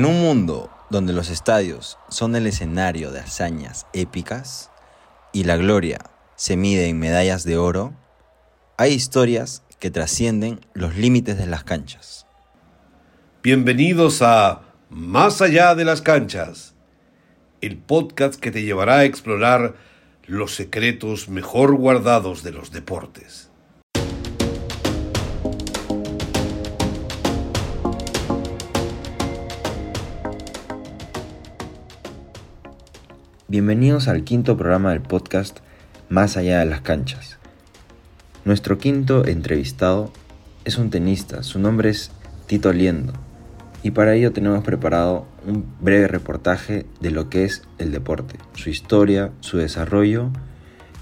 En un mundo donde los estadios son el escenario de hazañas épicas y la gloria se mide en medallas de oro, hay historias que trascienden los límites de las canchas. Bienvenidos a Más allá de las canchas, el podcast que te llevará a explorar los secretos mejor guardados de los deportes. Bienvenidos al quinto programa del podcast Más allá de las canchas. Nuestro quinto entrevistado es un tenista, su nombre es Tito Liendo, y para ello tenemos preparado un breve reportaje de lo que es el deporte, su historia, su desarrollo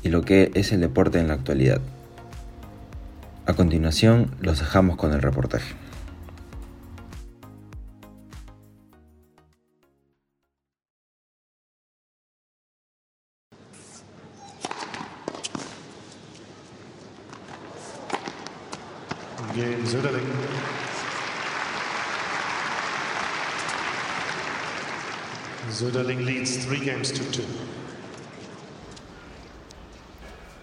y lo que es el deporte en la actualidad. A continuación los dejamos con el reportaje.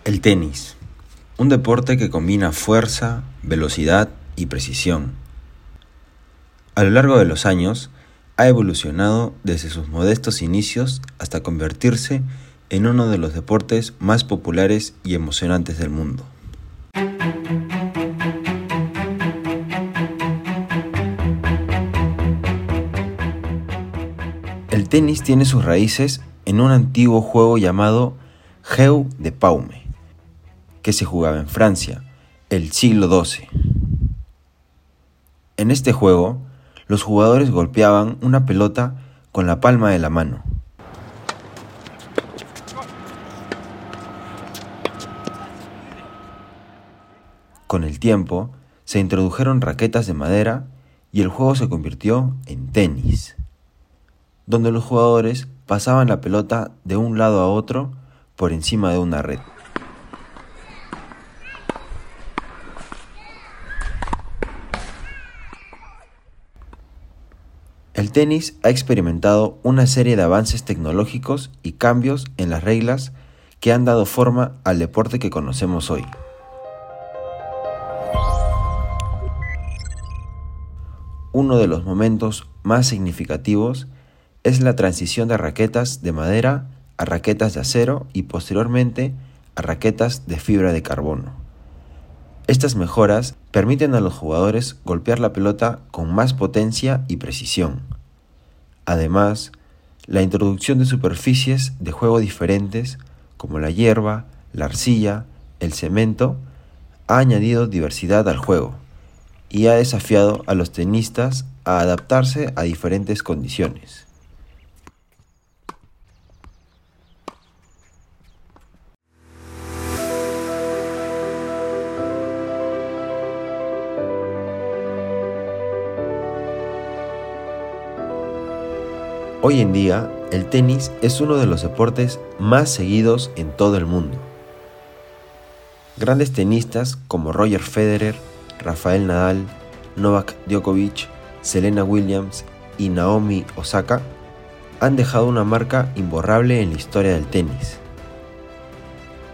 El tenis, un deporte que combina fuerza, velocidad y precisión. A lo largo de los años, ha evolucionado desde sus modestos inicios hasta convertirse en uno de los deportes más populares y emocionantes del mundo. El tenis tiene sus raíces en un antiguo juego llamado Jeu de Paume, que se jugaba en Francia, el siglo XII. En este juego, los jugadores golpeaban una pelota con la palma de la mano. Con el tiempo, se introdujeron raquetas de madera y el juego se convirtió en tenis, donde los jugadores pasaban la pelota de un lado a otro por encima de una red. El tenis ha experimentado una serie de avances tecnológicos y cambios en las reglas que han dado forma al deporte que conocemos hoy. Uno de los momentos más significativos es la transición de raquetas de madera a raquetas de acero y posteriormente a raquetas de fibra de carbono. Estas mejoras permiten a los jugadores golpear la pelota con más potencia y precisión. Además, la introducción de superficies de juego diferentes como la hierba, la arcilla, el cemento, ha añadido diversidad al juego y ha desafiado a los tenistas a adaptarse a diferentes condiciones. Hoy en día, el tenis es uno de los deportes más seguidos en todo el mundo. Grandes tenistas como Roger Federer, Rafael Nadal, Novak Djokovic, Serena Williams y Naomi Osaka han dejado una marca imborrable en la historia del tenis.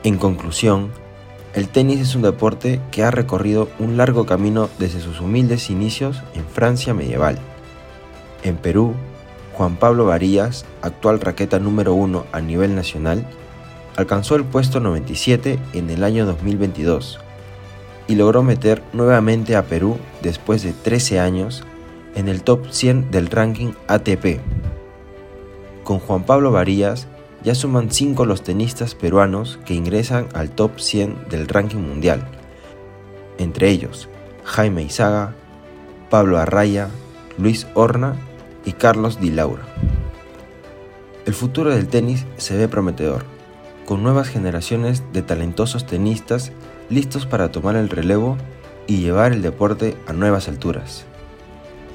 En conclusión, el tenis es un deporte que ha recorrido un largo camino desde sus humildes inicios en Francia medieval. En Perú, Juan Pablo Varías, actual raqueta número uno a nivel nacional, alcanzó el puesto 97 en el año 2022 y logró meter nuevamente a Perú después de 13 años en el top 100 del ranking ATP. Con Juan Pablo Varías ya suman 5 los tenistas peruanos que ingresan al top 100 del ranking mundial, entre ellos Jaime Izaga, Pablo Arraya, Luis Horna y Carlos Di Laura. El futuro del tenis se ve prometedor, con nuevas generaciones de talentosos tenistas listos para tomar el relevo y llevar el deporte a nuevas alturas.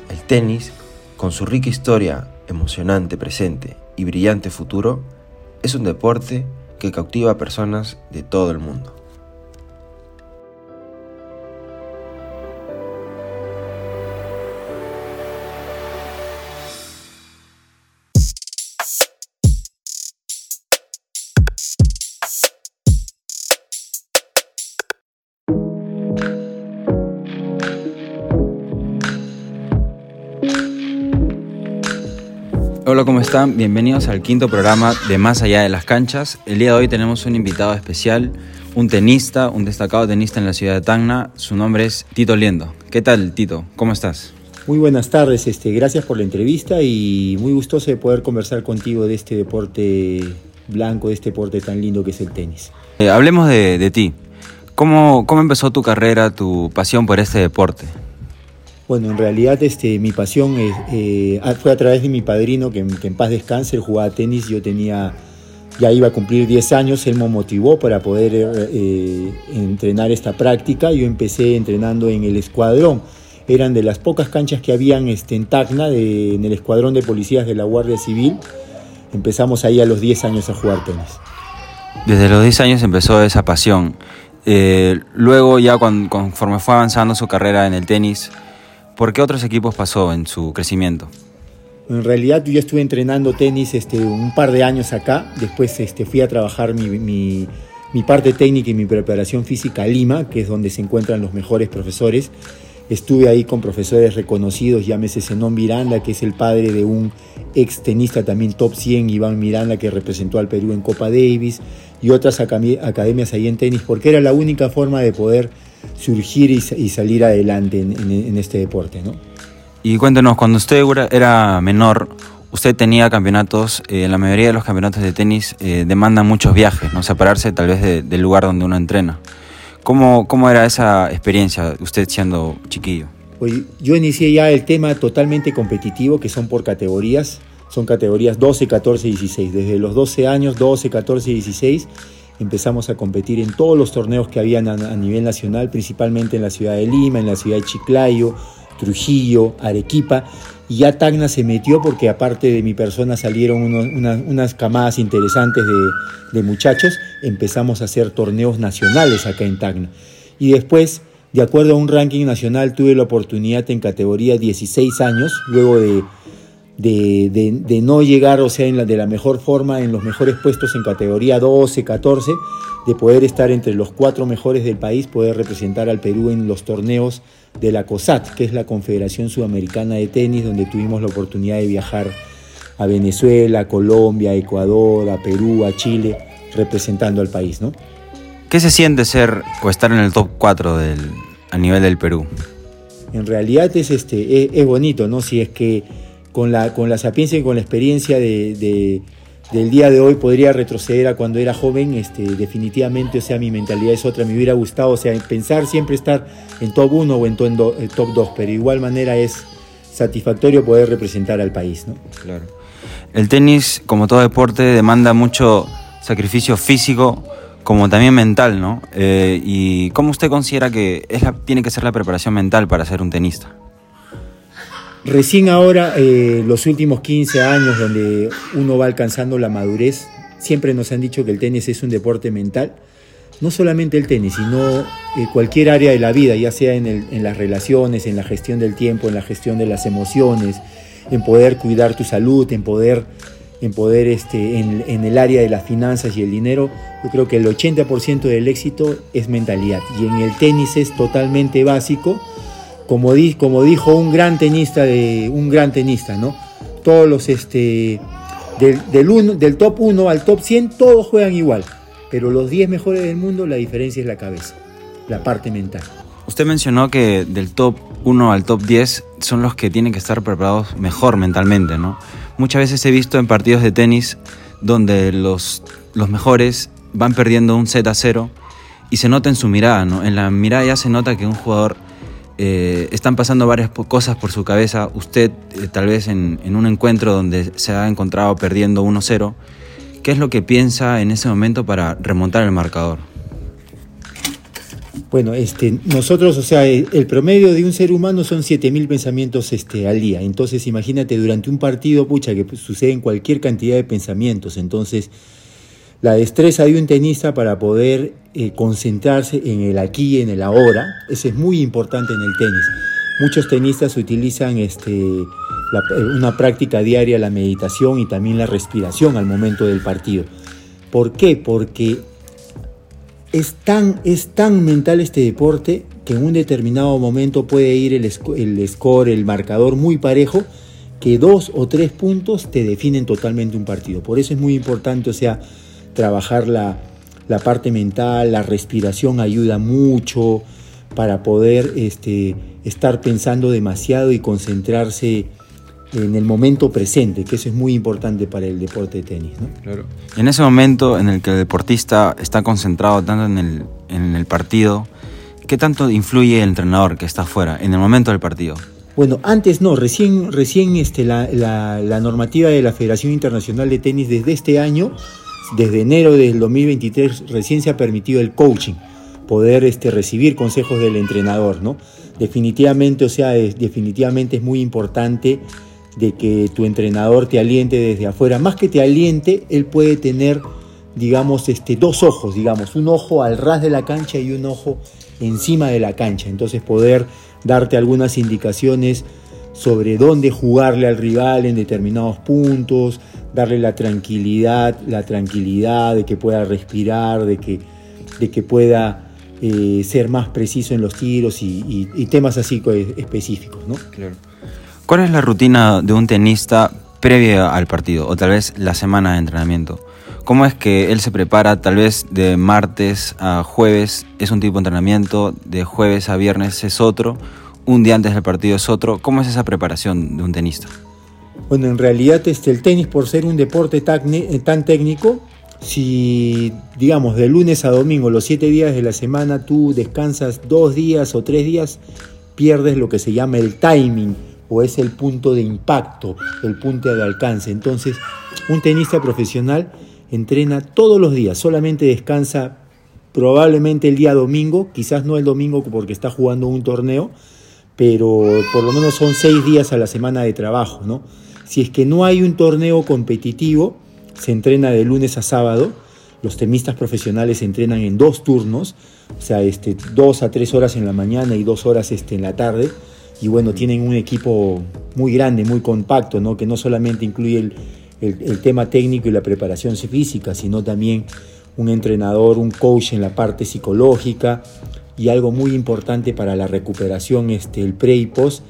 El tenis, con su rica historia, emocionante presente y brillante futuro, es un deporte que cautiva a personas de todo el mundo. Hola, ¿cómo están? Bienvenidos al quinto programa de Más allá de las canchas. El día de hoy tenemos un invitado especial, un tenista, un destacado tenista en la ciudad de Tacna. Su nombre es Tito Liendo. ¿Qué tal, Tito? ¿Cómo estás? Muy buenas tardes, este, gracias por la entrevista y muy gustoso de poder conversar contigo de este deporte blanco, de este deporte tan lindo que es el tenis. Eh, hablemos de, de ti. ¿Cómo, ¿Cómo empezó tu carrera, tu pasión por este deporte? Bueno, en realidad este, mi pasión eh, fue a través de mi padrino, que, en paz descanse, él jugaba tenis, yo tenía, ya iba a cumplir 10 años, él me motivó para poder eh, entrenar esta práctica, yo empecé entrenando en el escuadrón, eran de las pocas canchas que habían este, en Tacna, de, en el escuadrón de policías de la Guardia Civil, empezamos ahí a los 10 años a jugar tenis. Desde los 10 años empezó esa pasión. Eh, luego ya cuando, conforme fue avanzando su carrera en el tenis, ¿Por qué otros equipos pasó en su crecimiento? En realidad yo ya estuve entrenando tenis este, un par de años acá, después este, fui a trabajar mi, mi, mi, parte técnica y mi preparación física a Lima, que es donde se encuentran los mejores profesores. Estuve ahí con profesores reconocidos, llámese Zenón Miranda, que es el padre de un ex tenista también top 100, Iván Miranda, que representó al Perú en Copa Davis, y otras academias ahí en tenis, porque era la única forma de poder surgir y, salir adelante en, este deporte. ¿no? Y cuéntenos, cuando usted era menor, usted tenía campeonatos, eh, la mayoría de los campeonatos de tenis eh, demandan muchos viajes, ¿no? separarse tal vez de, del lugar donde uno entrena. ¿Cómo, ¿Cómo era esa experiencia, usted siendo chiquillo? Pues yo inicié ya el tema totalmente competitivo, que son por categorías. Son categorías 12, 14 y 16. Desde los 12 años, 12, 14 y 16, empezamos a competir en todos los torneos que habían a, a, nivel nacional, principalmente en la ciudad de Lima, en la ciudad de Chiclayo, Trujillo, Arequipa. Y ya Tacna se metió porque aparte de mi persona salieron unas camadas interesantes de, de, muchachos. Empezamos a hacer torneos nacionales acá en Tacna. Y después, de acuerdo a un ranking nacional, tuve la oportunidad en categoría 16 años, luego de de, de, de, no llegar, o sea, en la, de la mejor forma, en los mejores puestos en categoría 12, 14, de poder estar entre los cuatro mejores del país, poder representar al Perú en los torneos de la COSAT, que es la Confederación Sudamericana de Tenis, donde tuvimos la oportunidad de viajar a Venezuela, a Colombia, a Ecuador, a Perú, a Chile, representando al país, ¿no? ¿Qué se siente ser o estar en el top 4 del, a nivel del Perú? En realidad es, este, es, es bonito, ¿no? Si es que con la, con la sapiencia y con la experiencia de, de, del día de hoy podría retroceder a cuando era joven, este, definitivamente, o sea, mi mentalidad es otra, me hubiera gustado, o sea, pensar siempre estar en top 1 o en top 2, top 2, pero de igual manera es satisfactorio poder representar al país, ¿no? Claro. El tenis, como todo deporte, demanda mucho sacrificio físico, como también mental, ¿no? Eh, ¿Y cómo usted considera que tiene que ser la preparación mental para ser un tenista? Recién ahora, eh, los últimos 15 años donde uno va alcanzando la madurez, siempre nos han dicho que el tenis es un deporte mental. No solamente el tenis, sino eh, cualquier área de la vida, ya sea en, las relaciones, en la gestión del tiempo, en la gestión de las emociones, en poder cuidar tu salud, en poder, en, poder este, en el área de las finanzas y el dinero. Yo creo que el 80% del éxito es mentalidad y en el tenis es totalmente básico como, di, como, dijo un gran tenista de un gran tenista, ¿no? Todos los este del, del top 1 al top 100 todos juegan igual, pero los 10 mejores del mundo la diferencia es la cabeza, la parte mental. Usted mencionó que del top 1 al top 10 son los que tienen que estar preparados mejor mentalmente, ¿no? Muchas veces he visto en partidos de tenis donde los, los mejores van perdiendo un set a cero y se nota en su mirada, ¿no? En la mirada ya se nota que un jugador eh, están pasando varias cosas por su cabeza. Usted, eh, tal vez en, un encuentro donde se ha encontrado perdiendo 1-0, ¿qué es lo que piensa en ese momento para remontar el marcador? Bueno, este, nosotros, o sea, el promedio de un ser humano son 7000 pensamientos este, al día. Entonces, imagínate, durante un partido, pucha, que suceden cualquier cantidad de pensamientos. Entonces, la destreza de un tenista para poder eh, concentrarse en el aquí en el ahora, eso es muy importante en el tenis. Muchos tenistas utilizan este, la, una práctica diaria, la meditación y también la respiración al momento del partido. ¿Por qué? Porque es tan, es tan mental este deporte que en un determinado momento puede ir el, el score, el marcador muy parejo que dos o tres puntos te definen totalmente un partido. Por eso es muy importante, o sea, trabajar la, la parte mental, la respiración ayuda mucho para poder este, estar pensando demasiado y concentrarse en el momento presente, que eso es muy importante para el deporte de tenis. ¿no? Claro. En ese momento en el que el deportista está concentrado tanto en el, en el partido, ¿qué tanto influye el entrenador que está afuera en el momento del partido? Bueno, antes no, recién, recién este, la, la, la, normativa de la Federación Internacional de Tenis desde este año, desde enero del 2023, recién se ha permitido el coaching, poder este, recibir consejos del entrenador, ¿no? Definitivamente, o sea, es, definitivamente es muy importante de que tu entrenador te aliente desde afuera. Más que te aliente, él puede tener, digamos, este, dos ojos, digamos, un ojo al ras de la cancha y un ojo encima de la cancha. Entonces poder darte algunas indicaciones sobre dónde jugarle al rival en determinados puntos, darle la tranquilidad, la tranquilidad de que pueda respirar, de que, de que pueda eh, ser más preciso en los tiros y, temas así específicos, ¿no? Claro. ¿Cuál es la rutina de un tenista previa al partido o tal vez la semana de entrenamiento? ¿Cómo es que él se prepara tal vez de martes a jueves es un tipo de entrenamiento, de jueves a viernes es otro, un día antes del partido es otro? ¿Cómo es esa preparación de un tenista? Bueno, en realidad este, el tenis por ser un deporte tan, tan técnico, si digamos de lunes a domingo, los siete días de la semana, tú descansas dos días o tres días, pierdes lo que se llama el timing o es el punto de impacto, el punto de alcance. Entonces, un tenista profesional entrena todos los días, solamente descansa probablemente el día domingo, quizás no el domingo porque está jugando un torneo, pero por lo menos son seis días a la semana de trabajo, ¿no? Si es que no hay un torneo competitivo, se entrena de lunes a sábado, los tenistas profesionales entrenan en dos turnos, o sea, este, dos a tres horas en la mañana y dos horas este, en la tarde, y bueno, tienen un equipo muy grande, muy compacto, ¿no? que no solamente incluye el, el, el, tema técnico y la preparación física, sino también un entrenador, un coach en la parte psicológica y algo muy importante para la recuperación, este, el pre y post,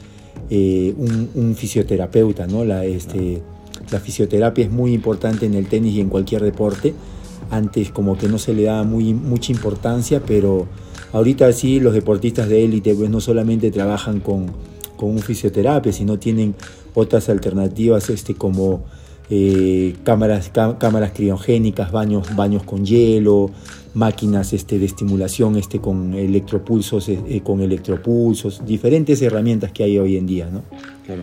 eh, un, fisioterapeuta. ¿no? La, este, la fisioterapia es muy importante en el tenis y en cualquier deporte. Antes como que no se le daba muy, mucha importancia, pero Ahorita sí, los deportistas de élite pues no solamente trabajan con, con un fisioterapia, sino tienen otras alternativas este, como eh, cámaras, cámaras criogénicas, baños, baños con hielo, máquinas este, de estimulación este, con electropulsos, eh, con electropulsos, diferentes herramientas que hay hoy en día. ¿no? Claro.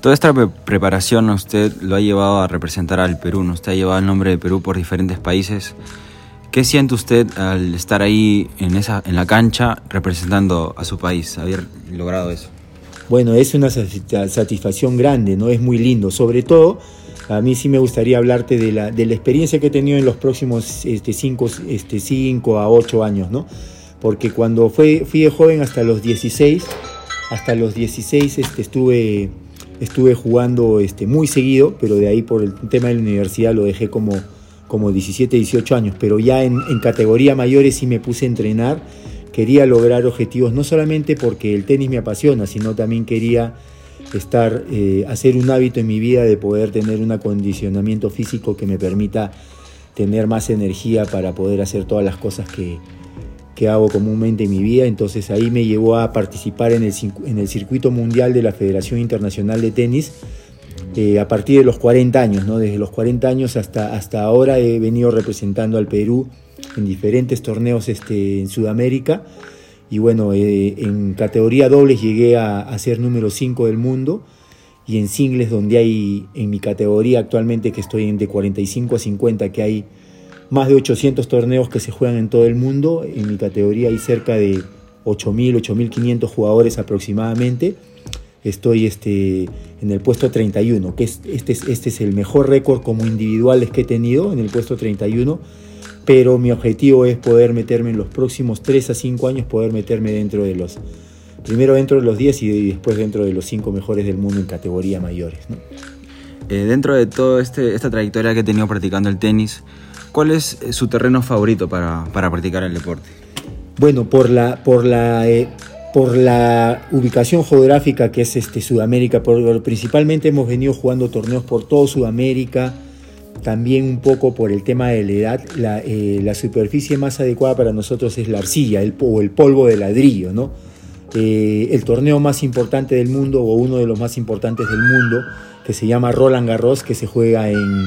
Toda esta preparación usted lo ha llevado a representar al Perú, ¿no? usted ha llevado el nombre de Perú por diferentes países. ¿Qué siente usted al estar ahí en, esa, en la cancha representando a su país, haber logrado eso? Bueno, es una satisfacción grande, ¿no? Es muy lindo. Sobre todo, a mí sí me gustaría hablarte de la, de la experiencia que he tenido en los próximos 5 este, cinco, este, cinco a 8 años, ¿no? Porque cuando fui, de joven hasta los 16, hasta los 16 este, estuve, estuve jugando este, muy seguido, pero de ahí por el tema de la universidad lo dejé como como 17, 18 años, pero ya en, en, categoría mayores sí me puse a entrenar. Quería lograr objetivos, no solamente porque el tenis me apasiona, sino también quería estar, eh, hacer un hábito en mi vida de poder tener un acondicionamiento físico que me permita tener más energía para poder hacer todas las cosas que, que hago comúnmente en mi vida. Entonces ahí me llevó a participar en el, en el circuito mundial de la Federación Internacional de Tenis eh, a partir de los 40 años, ¿no? desde los 40 años hasta, hasta ahora he venido representando al Perú en diferentes torneos este, en Sudamérica y bueno, eh, en categoría dobles llegué a, a, ser número 5 del mundo. Y en singles donde hay en mi categoría actualmente que estoy en de 45 a 50 que hay más de 800 torneos que se juegan en todo el mundo, en mi categoría hay cerca de 8.000, 8.500 jugadores aproximadamente. Estoy este, en el puesto 31, que es, este, es, este es el mejor récord como individuales que he tenido, en el puesto 31, pero mi objetivo es poder meterme en los próximos 3 a 5 años, poder meterme dentro de los, primero dentro de los 10 y después dentro de los 5 mejores del mundo en categoría mayores. ¿no? Eh, dentro de toda este, esta trayectoria que he tenido practicando el tenis, ¿cuál es su terreno favorito para, para practicar el deporte? Bueno, por la, por la eh, por la ubicación geográfica que es este, Sudamérica, por, principalmente hemos venido jugando torneos por todo Sudamérica, también un poco por el tema de la edad, la, eh, superficie más adecuada para nosotros es la arcilla o el polvo de ladrillo, ¿no? Eh, el torneo más importante del mundo o uno de los más importantes del mundo, que se llama Roland Garros, que se juega en,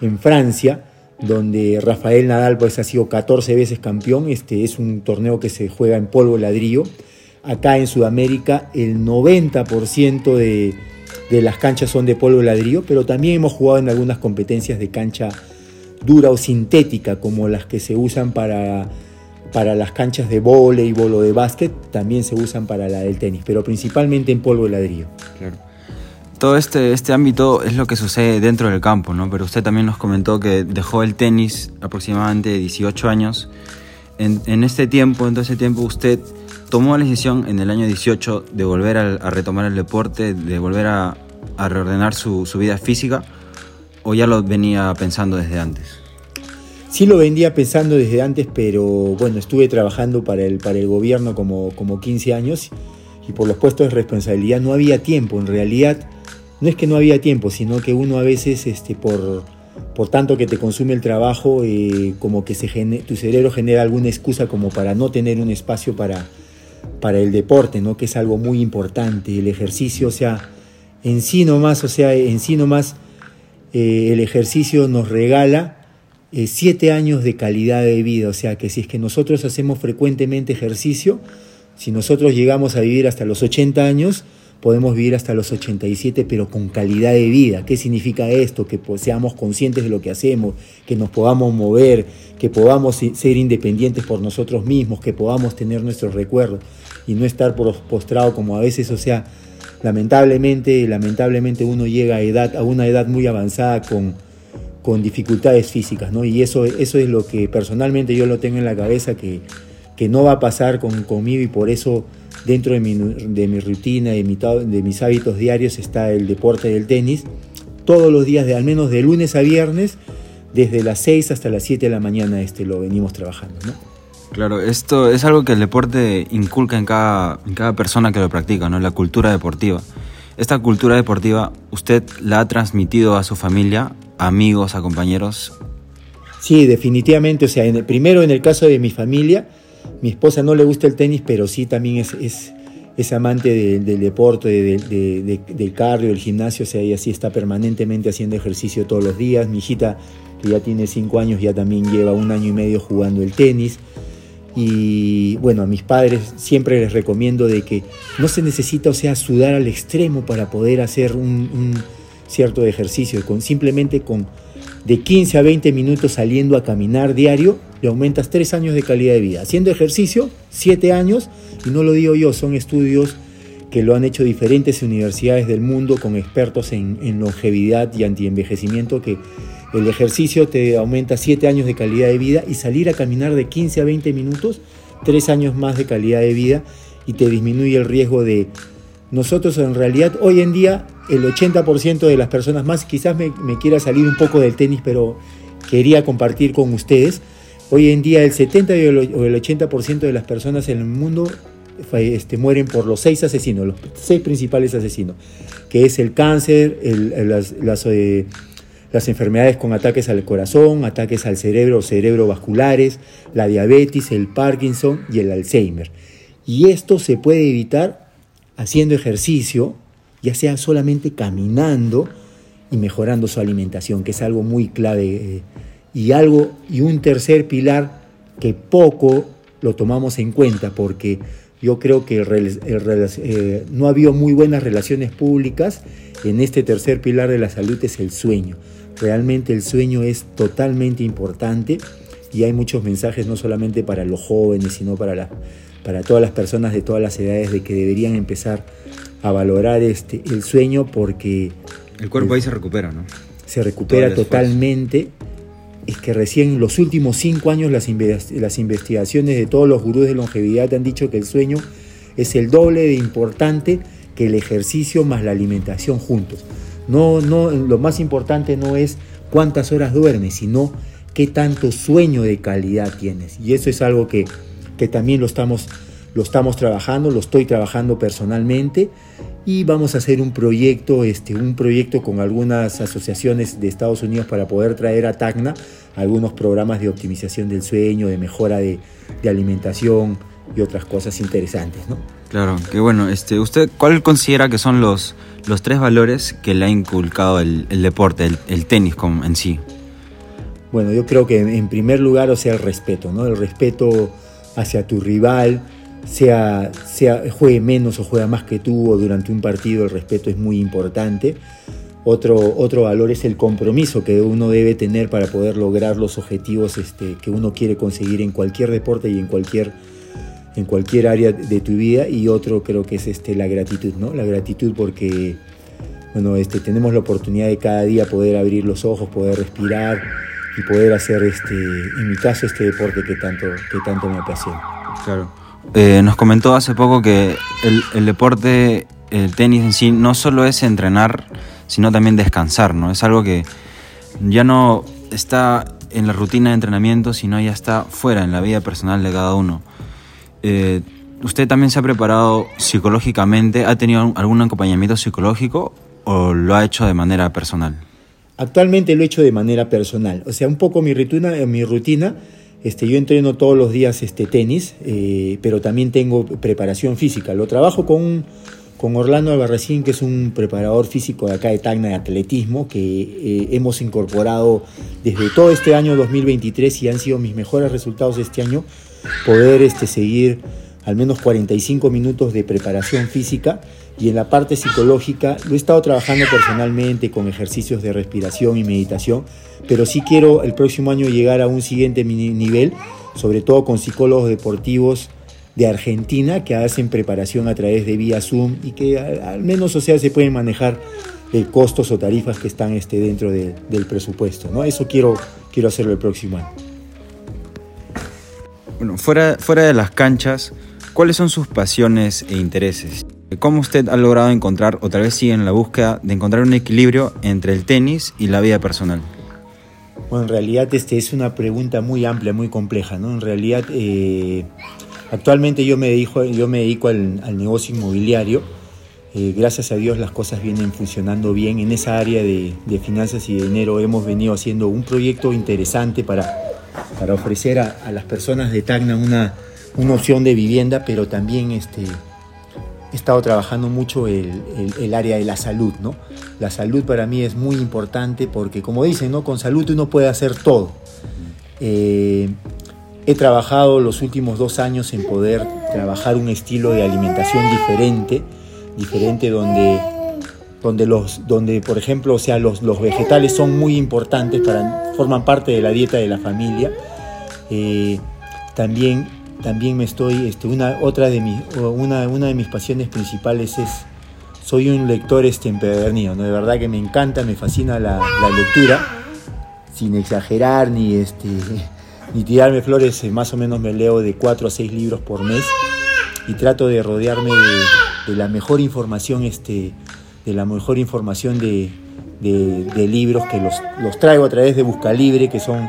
en Francia, donde Rafael Nadal pues, ha sido 14 veces campeón. Este es un torneo que se juega en polvo ladrillo. Acá en Sudamérica el 90% de, de las canchas son de polvo ladrillo, pero también hemos jugado en algunas competencias de cancha dura o sintética, como las que se usan para para las canchas de voleibol o de básquet también se usan para la del tenis, pero principalmente en polvo ladrillo. Claro. Todo este, este ámbito es lo que sucede dentro del campo, ¿no? Pero usted también nos comentó que dejó el tenis aproximadamente 18 años. En, en este tiempo, en todo ese tiempo, usted tomó la decisión en el año 18 de volver a, retomar el deporte, de volver a, reordenar su, vida física, o ya lo venía pensando desde antes? Sí lo vendía pensando desde antes, pero bueno, estuve trabajando para el, para el gobierno como, como 15 años y por los puestos de responsabilidad no había tiempo. En realidad, no es que no había tiempo, sino que uno a veces, este, por, por tanto que te consume el trabajo, eh, como que se tu cerebro genera alguna excusa como para no tener un espacio para, para el deporte, ¿no? que es algo muy importante. El ejercicio, o sea, en sí nomás, o sea, en sí nomás eh, el ejercicio nos regala eh, siete años de calidad de vida. O sea que si es que nosotros hacemos frecuentemente ejercicio, si nosotros llegamos a vivir hasta los 80 años, podemos vivir hasta los 87, pero con calidad de vida. ¿Qué significa esto? Que seamos conscientes de lo que hacemos, que nos podamos mover, que podamos ser independientes por nosotros mismos, que podamos tener nuestros recuerdos y no estar postrado como a veces, o sea, lamentablemente, lamentablemente uno llega a, edad, a una edad muy avanzada con, con dificultades físicas, ¿no? Y eso, eso es lo que personalmente yo lo tengo en la cabeza, que, que no va a pasar con, conmigo y por eso dentro de mi, de mi rutina y de, de mis hábitos diarios está el deporte del tenis. Todos los días, de, al menos de lunes a viernes, desde las 6 hasta las 7 de la mañana este, lo venimos trabajando, ¿no? Claro, esto es algo que el deporte inculca en cada, en cada persona que lo practica, ¿no? La cultura deportiva. Esta cultura deportiva, ¿usted la ha transmitido a su familia? amigos, a compañeros? Sí, definitivamente. O sea, en el, primero en el caso de mi familia, mi esposa no le gusta el tenis, pero sí también es, amante de, del deporte, de, de, del cardio, del gimnasio. O sea, ella sí está permanentemente haciendo ejercicio todos los días. Mi hijita, que ya tiene cinco años, ya también lleva un año y medio jugando el tenis. Y bueno, a mis padres siempre les recomiendo de que no se necesita, o sea, sudar al extremo para poder hacer un, un cierto ejercicio, con, simplemente con de 15 a 20 minutos saliendo a caminar diario, le aumentas 3 años de calidad de vida. Haciendo ejercicio, 7 años, y no lo digo yo, son estudios que lo han hecho diferentes universidades del mundo con expertos en, en longevidad y antienvejecimiento, que el ejercicio te aumenta 7 años de calidad de vida y salir a caminar de 15 a 20 minutos, 3 años más de calidad de vida y te disminuye el riesgo de... Nosotros en realidad hoy en día el 80% de las personas más, quizás me, quiera salir un poco del tenis, pero quería compartir con ustedes. Hoy en día el 70 o el 80% de las personas en el mundo este, mueren por los seis asesinos, los seis principales asesinos, que es el cáncer, las, eh, las, enfermedades con ataques al corazón, ataques al cerebro, cerebrovasculares, la diabetes, el Parkinson y el Alzheimer. Y esto se puede evitar haciendo ejercicio, ya sea solamente caminando y mejorando su alimentación, que es algo muy clave. Eh, y algo, y un tercer pilar que poco lo tomamos en cuenta, porque yo creo que eh, no ha habido muy buenas relaciones públicas en este tercer pilar de la salud es el sueño. Realmente el sueño es totalmente importante y hay muchos mensajes no solamente para los jóvenes, sino para, para todas las personas de todas las edades de que deberían empezar a valorar este, el sueño porque... El cuerpo ahí se recupera, ¿no? Se recupera totalmente. Es que recién los últimos cinco años las, las investigaciones de todos los gurús de longevidad han dicho que el sueño es el doble de importante que el ejercicio más la alimentación juntos. No, no, lo más importante no es cuántas horas duermes, sino qué tanto sueño de calidad tienes. Y eso es algo que, que también lo estamos lo estamos trabajando, lo estoy trabajando personalmente y vamos a hacer un proyecto, este, un proyecto con algunas asociaciones de Estados Unidos para poder traer a Tacna algunos programas de optimización del sueño, de mejora de, de alimentación y otras cosas interesantes, ¿no? Claro, que bueno, este, ¿usted cuál considera que son los, los tres valores que le ha inculcado el, el deporte, el, el tenis como en sí? Bueno, yo creo que en primer lugar, o sea, el respeto, ¿no? El respeto hacia tu rival, sea, sea juegue menos o juega más que tú o durante un partido, el respeto es muy importante. Otro, otro valor es el compromiso que uno debe tener para poder lograr los objetivos este, que uno quiere conseguir en cualquier deporte y en cualquier, en cualquier área de tu vida. Y otro creo que es este, la gratitud, ¿no? La gratitud porque bueno, este, tenemos la oportunidad de cada día poder abrir los ojos, poder respirar y poder hacer, este, en mi caso, este deporte que tanto, que tanto me apasiona. Claro. Eh, nos comentó hace poco que el, deporte, el tenis en sí, no solo es entrenar, sino también descansar, ¿no? Es algo que ya no está en la rutina de entrenamiento, sino ya está fuera, en la vida personal de cada uno. Eh, ¿Usted también se ha preparado psicológicamente? ¿Ha tenido algún acompañamiento psicológico o lo ha hecho de manera personal? Actualmente lo he hecho de manera personal. O sea, un poco mi rutina, mi rutina este, yo entreno todos los días este, tenis, eh, pero también tengo preparación física. Lo trabajo con, con Orlando Albarracín, que es un preparador físico de acá de Tacna de atletismo, que eh, hemos incorporado desde todo este año 2023 y han sido mis mejores resultados este año, poder este, seguir al menos 45 minutos de preparación física y en la parte psicológica lo he estado trabajando personalmente con ejercicios de respiración y meditación, pero sí quiero el próximo año llegar a un siguiente nivel, sobre todo con psicólogos deportivos de Argentina que hacen preparación a través de vía Zoom y que al menos, o se pueden manejar costos o tarifas que están este, dentro de, del presupuesto. ¿no? Eso quiero, quiero hacerlo el próximo año. Bueno, fuera, fuera de las canchas, ¿cuáles son sus pasiones e intereses? ¿Cómo usted ha logrado encontrar, o tal vez sigue en la búsqueda de encontrar un equilibrio entre el tenis y la vida personal? Bueno, en realidad este es una pregunta muy amplia, muy compleja, ¿no? En realidad, eh, actualmente yo me dedico, yo me dedico al, negocio inmobiliario. Eh, gracias a Dios las cosas vienen funcionando bien. En esa área de, finanzas y de dinero hemos venido haciendo un proyecto interesante para, ofrecer a, a las personas de Tacna una, una opción de vivienda, pero también este, he estado trabajando mucho el, el, área de la salud, ¿no? La salud para mí es muy importante porque, como dicen, ¿no? Con salud uno puede hacer todo. Eh, he trabajado los últimos dos años en poder trabajar un estilo de alimentación diferente, diferente donde, donde, los, donde por ejemplo, sea, los, los vegetales son muy importantes, para, forman parte de la dieta de la familia. Eh, también también me estoy, este, una, otra de mis, una, una de mis pasiones principales es, soy un lector este, empedernido, de verdad que me encanta, me fascina la, la lectura, sin exagerar ni, este, ni tirarme flores, eh, más o menos me leo de 4 a 6 libros por mes y trato de rodearme de, de la mejor información, este, de la mejor información de, de, de libros que los, los traigo a través de Buscalibre, que son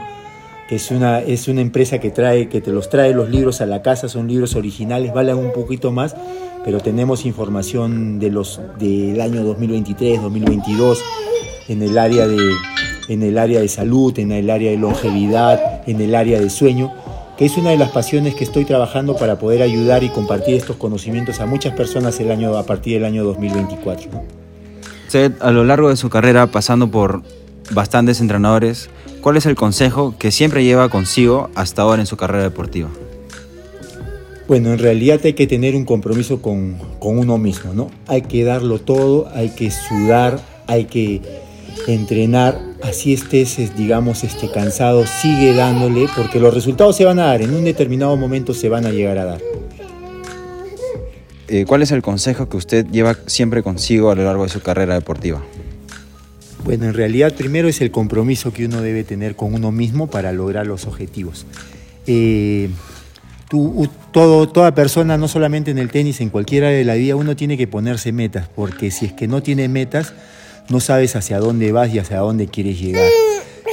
que es una, es una empresa que, trae, que te los trae los libros a la casa, son libros originales, valen un poquito más, pero tenemos información de los, del año 2023, 2022, en el, área de, en el área de salud, en el área de longevidad, en el área de sueño, que es una de las pasiones que estoy trabajando para poder ayudar y compartir estos conocimientos a muchas personas el año, a partir del año 2024. Usted, a lo largo de su carrera, pasando por bastantes entrenadores, ¿cuál es el consejo que siempre lleva consigo hasta ahora en su carrera deportiva? Bueno, en realidad hay que tener un compromiso con, con, uno mismo, ¿no? Hay que darlo todo, hay que sudar, hay que entrenar, así estés, digamos, este, cansado, sigue dándole, porque los resultados se van a dar, en un determinado momento se van a llegar a dar. Eh, ¿Cuál es el consejo que usted lleva siempre consigo a lo largo de su carrera deportiva? Bueno, en realidad primero es el compromiso que uno debe tener con uno mismo para lograr los objetivos. Eh, tú, toda persona, no solamente en el tenis, en cualquiera de la vida, uno tiene que ponerse metas, porque si es que no tiene metas, no sabes hacia dónde vas y hacia dónde quieres llegar.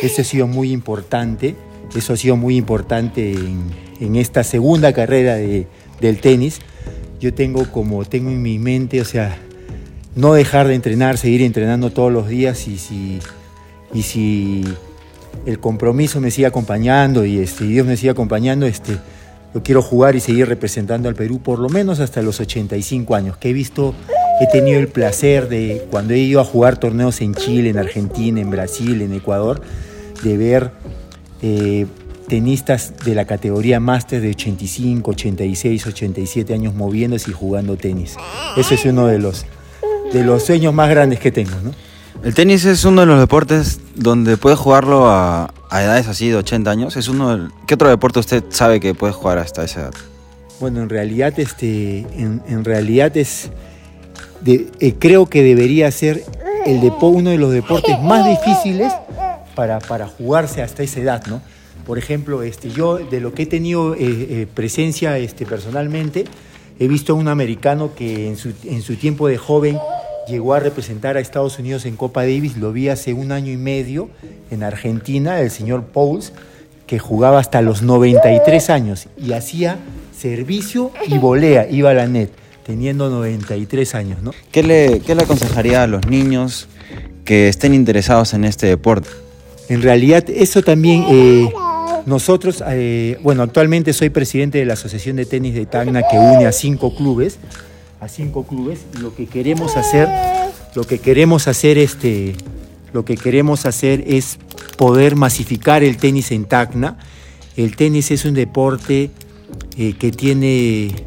Eso ha sido muy importante, eso ha sido muy importante en, en esta segunda carrera de, del tenis, yo tengo como, tengo en mi mente, o sea, no dejar de entrenar, seguir entrenando todos los días y si, y si el compromiso me sigue acompañando y este, Dios me sigue acompañando, este, yo quiero jugar y seguir representando al Perú por lo menos hasta los 85 años, que he visto, he tenido el placer de, cuando he ido a jugar torneos en Chile, en Argentina, en Brasil, en Ecuador, de ver eh, tenistas de la categoría máster de 85, 86, 87 años moviéndose y jugando tenis. Ese es uno de los, de los sueños más grandes que tengo. ¿no? El tenis es uno de los deportes donde puede jugarlo a, a edades así de 80 años. Es uno del- ¿Qué otro deporte usted sabe que puede jugar hasta esa edad? Bueno, en realidad, este, en, en realidad es, de- eh, creo que debería ser el uno de los deportes más difíciles para, para jugarse hasta esa edad, ¿no? Por ejemplo, este, yo de lo que he tenido eh, eh, presencia este, personalmente, he visto a un americano que en su, en su tiempo de joven llegó a representar a Estados Unidos en Copa Davis, lo vi hace un año y medio en Argentina, el señor Pauls, que jugaba hasta los 93 años y hacía servicio y volea, iba a la net, teniendo 93 años, ¿no? ¿Qué le, qué le aconsejaría a los niños que estén interesados en este deporte? En realidad, eso también, eh, nosotros, eh, bueno, actualmente soy presidente de la Asociación de Tenis de Tacna que une a cinco clubes, a cinco clubes, y lo que queremos hacer, lo que queremos hacer, este, lo que queremos hacer es poder masificar el tenis en Tacna. El tenis es un deporte eh, que tiene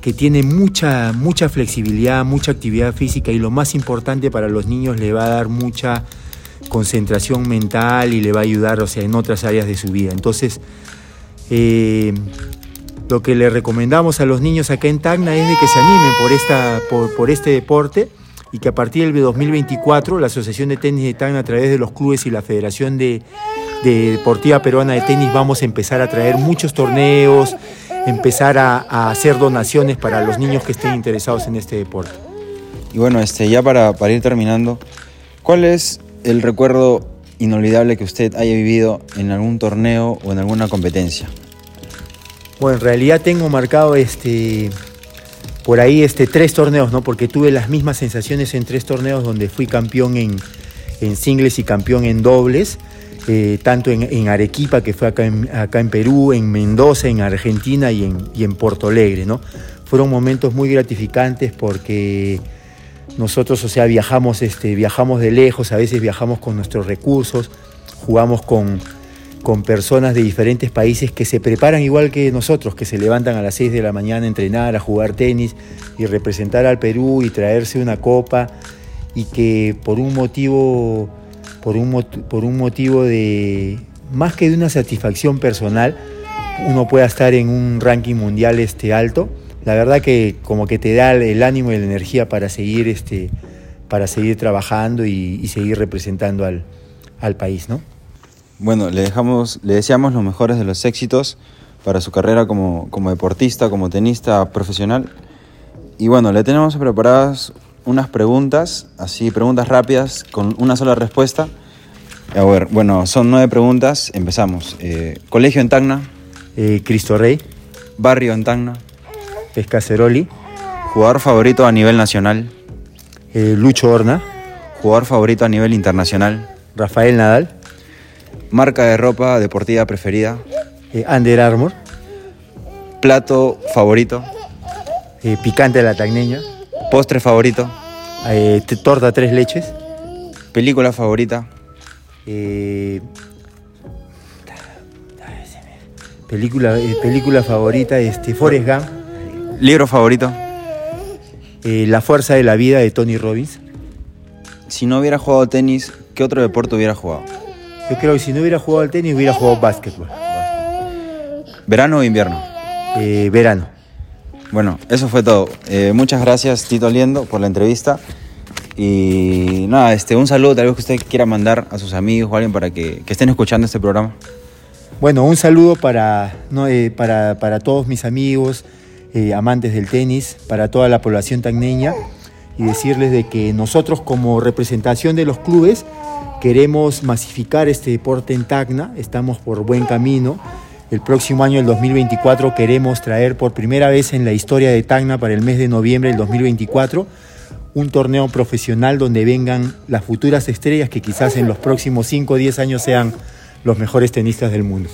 que tiene mucha, mucha flexibilidad, mucha actividad física y lo más importante para los niños le va a dar mucha concentración mental y le va a ayudar, o sea, en otras áreas de su vida. Entonces, eh, lo que le recomendamos a los niños acá en Tacna es de que se animen por, esta, por, este deporte y que a partir del 2024 la Asociación de Tenis de Tacna a través de los clubes y la Federación de, de Deportiva Peruana de Tenis vamos a empezar a traer muchos torneos, empezar a, hacer donaciones para los niños que estén interesados en este deporte. Y bueno, este, ya para ir terminando, ¿cuál es el recuerdo inolvidable que usted haya vivido en algún torneo o en alguna competencia? Bueno, en realidad tengo marcado este por ahí este tres torneos, ¿no? Porque tuve las mismas sensaciones en tres torneos donde fui campeón en, en singles y campeón en dobles, eh, tanto en, Arequipa, que fue acá en, acá en Perú, en Mendoza, en Argentina y en, y en Porto Alegre, ¿no? Fueron momentos muy gratificantes porque nosotros, o sea, viajamos, este, viajamos de lejos, a veces viajamos con nuestros recursos, jugamos con, con personas de diferentes países que se preparan igual que nosotros, que se levantan a las 6 de la mañana a entrenar, a jugar tenis y representar al Perú y traerse una copa y que por un motivo, por un, por un motivo de, más que de una satisfacción personal, uno pueda estar en un ranking mundial este, alto. La verdad que como que te da el ánimo y la energía para seguir, este, para seguir trabajando y, y seguir representando al, al país, ¿no? Bueno, le, dejamos, le deseamos los mejores de los éxitos para su carrera como, como deportista, como tenista profesional. Y bueno, le tenemos preparadas unas preguntas, así preguntas rápidas con una sola respuesta. A ver, bueno, son nueve preguntas, empezamos. Eh, colegio en Tacna, Eh, Cristo Rey, barrio en Tacna, Pescaceroli, jugador favorito a nivel nacional, eh, Lucho Horna, jugador favorito a nivel internacional, Rafael Nadal, marca de ropa deportiva preferida, eh, Under Armour, plato favorito, eh, Picante de la Tacneña, postre favorito, eh, Torta Tres Leches, película favorita, eh, película, eh, película favorita, este, Forrest Gump, libro favorito. La Fuerza de la Vida de Tony Robbins. Si no hubiera jugado tenis, ¿qué otro deporte hubiera jugado? Yo creo que si no hubiera jugado al tenis, hubiera jugado básquetbol. ¿Verano o invierno? Eh, verano. Bueno, eso fue todo. Eh, muchas gracias, Tito Liendo, por la entrevista. Y nada, este, un saludo tal vez que usted quiera mandar a sus amigos o a alguien para que, que estén escuchando este programa. Bueno, un saludo para, no, eh, para, para todos mis amigos, eh, amantes del tenis, para toda la población tacneña y decirles de que nosotros como representación de los clubes queremos masificar este deporte en Tacna, estamos por buen camino. El próximo año, el 2024, queremos traer por primera vez en la historia de Tacna para el mes de noviembre del 2024 un torneo profesional donde vengan las futuras estrellas que quizás en los próximos 5 o 10 años sean los mejores tenistas del mundo.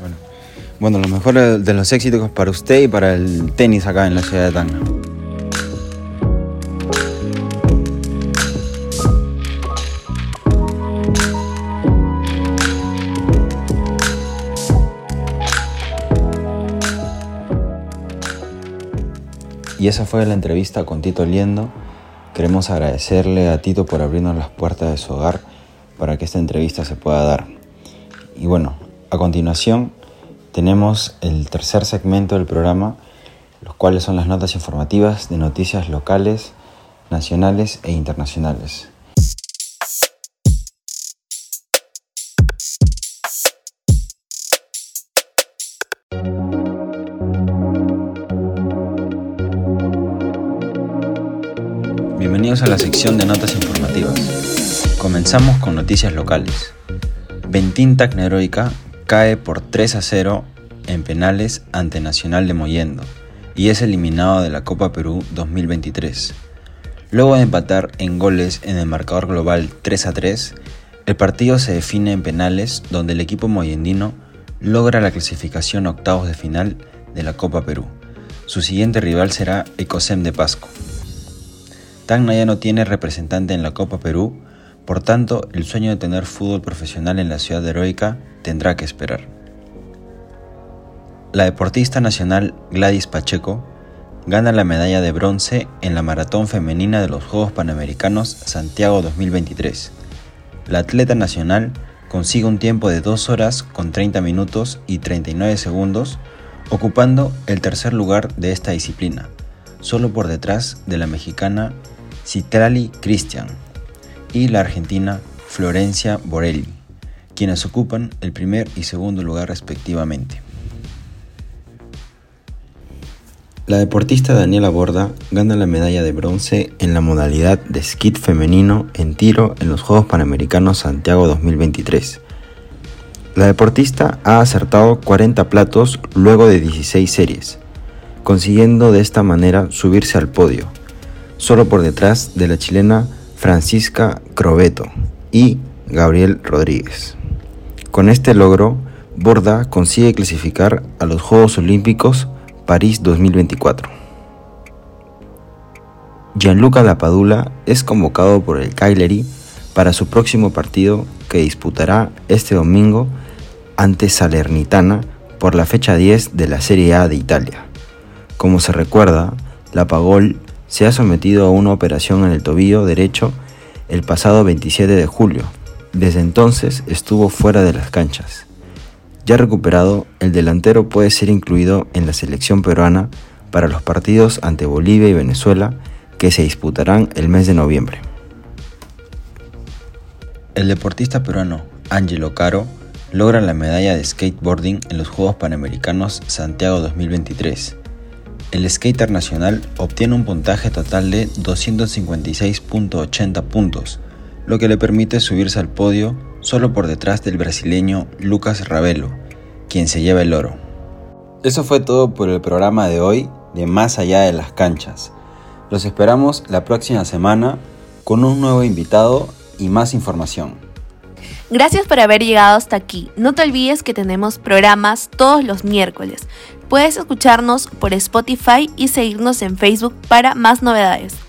Bueno, bueno, lo mejor de los éxitos para usted y para el tenis acá en la ciudad de Tacna. Y esa fue la entrevista con Tito Liendo. Queremos agradecerle a Tito por abrirnos las puertas de su hogar para que esta entrevista se pueda dar. Y bueno, a continuación tenemos el tercer segmento del programa, los cuales son las notas informativas de noticias locales, nacionales e internacionales. Bienvenidos a la sección de notas informativas. Comenzamos con noticias locales. Ventín Tacneroica cae por 3 a 0 en penales ante Nacional de Moyendo y es eliminado de la Copa Perú 2023. Luego de empatar en goles en el marcador global 3 a 3, el partido se define en penales donde el equipo moyendino logra la clasificación a octavos de final de la Copa Perú. Su siguiente rival será Ecosem de Pasco. Tacna ya no tiene representante en la Copa Perú, por tanto el sueño de tener fútbol profesional en la ciudad heroica tendrá que esperar. La deportista nacional Gladys Pacheco gana la medalla de bronce en la maratón femenina de los Juegos Panamericanos Santiago 2023. La atleta nacional consigue un tiempo de 2 horas con 30 minutos y 39 segundos, ocupando el tercer lugar de esta disciplina, solo por detrás de la mexicana Citrali Christian y la argentina Florencia Borelli, quienes ocupan el primer y segundo lugar respectivamente. La deportista Daniela Borda gana la medalla de bronce en la modalidad de skit femenino en tiro en los Juegos Panamericanos Santiago 2023. La deportista ha acertado 40 platos luego de 16 series, consiguiendo de esta manera subirse al podio, solo por detrás de la chilena Francisca Crobeto y Gabriel Rodríguez. Con este logro, Borda consigue clasificar a los Juegos Olímpicos París 2024. Gianluca Lapadula es convocado por el Cagliari para su próximo partido que disputará este domingo ante Salernitana por la fecha 10 de la Serie A de Italia. Como se recuerda, Lapagol se ha sometido a una operación en el tobillo derecho el pasado 27 de julio. Desde entonces estuvo fuera de las canchas. Ya recuperado, el delantero puede ser incluido en la selección peruana para los partidos ante Bolivia y Venezuela que se disputarán el mes de noviembre. El deportista peruano Angelo Caro logra la medalla de skateboarding en los Juegos Panamericanos Santiago 2023 el skater nacional obtiene un puntaje total de 256.80 puntos, lo que le permite subirse al podio solo por detrás del brasileño Lucas Ravelo, quien se lleva el oro. Eso fue todo por el programa de hoy de Más allá de las canchas. Los esperamos la próxima semana con un nuevo invitado y más información. Gracias por haber llegado hasta aquí. No te olvides que tenemos programas todos los miércoles. Puedes escucharnos por Spotify y seguirnos en Facebook para más novedades.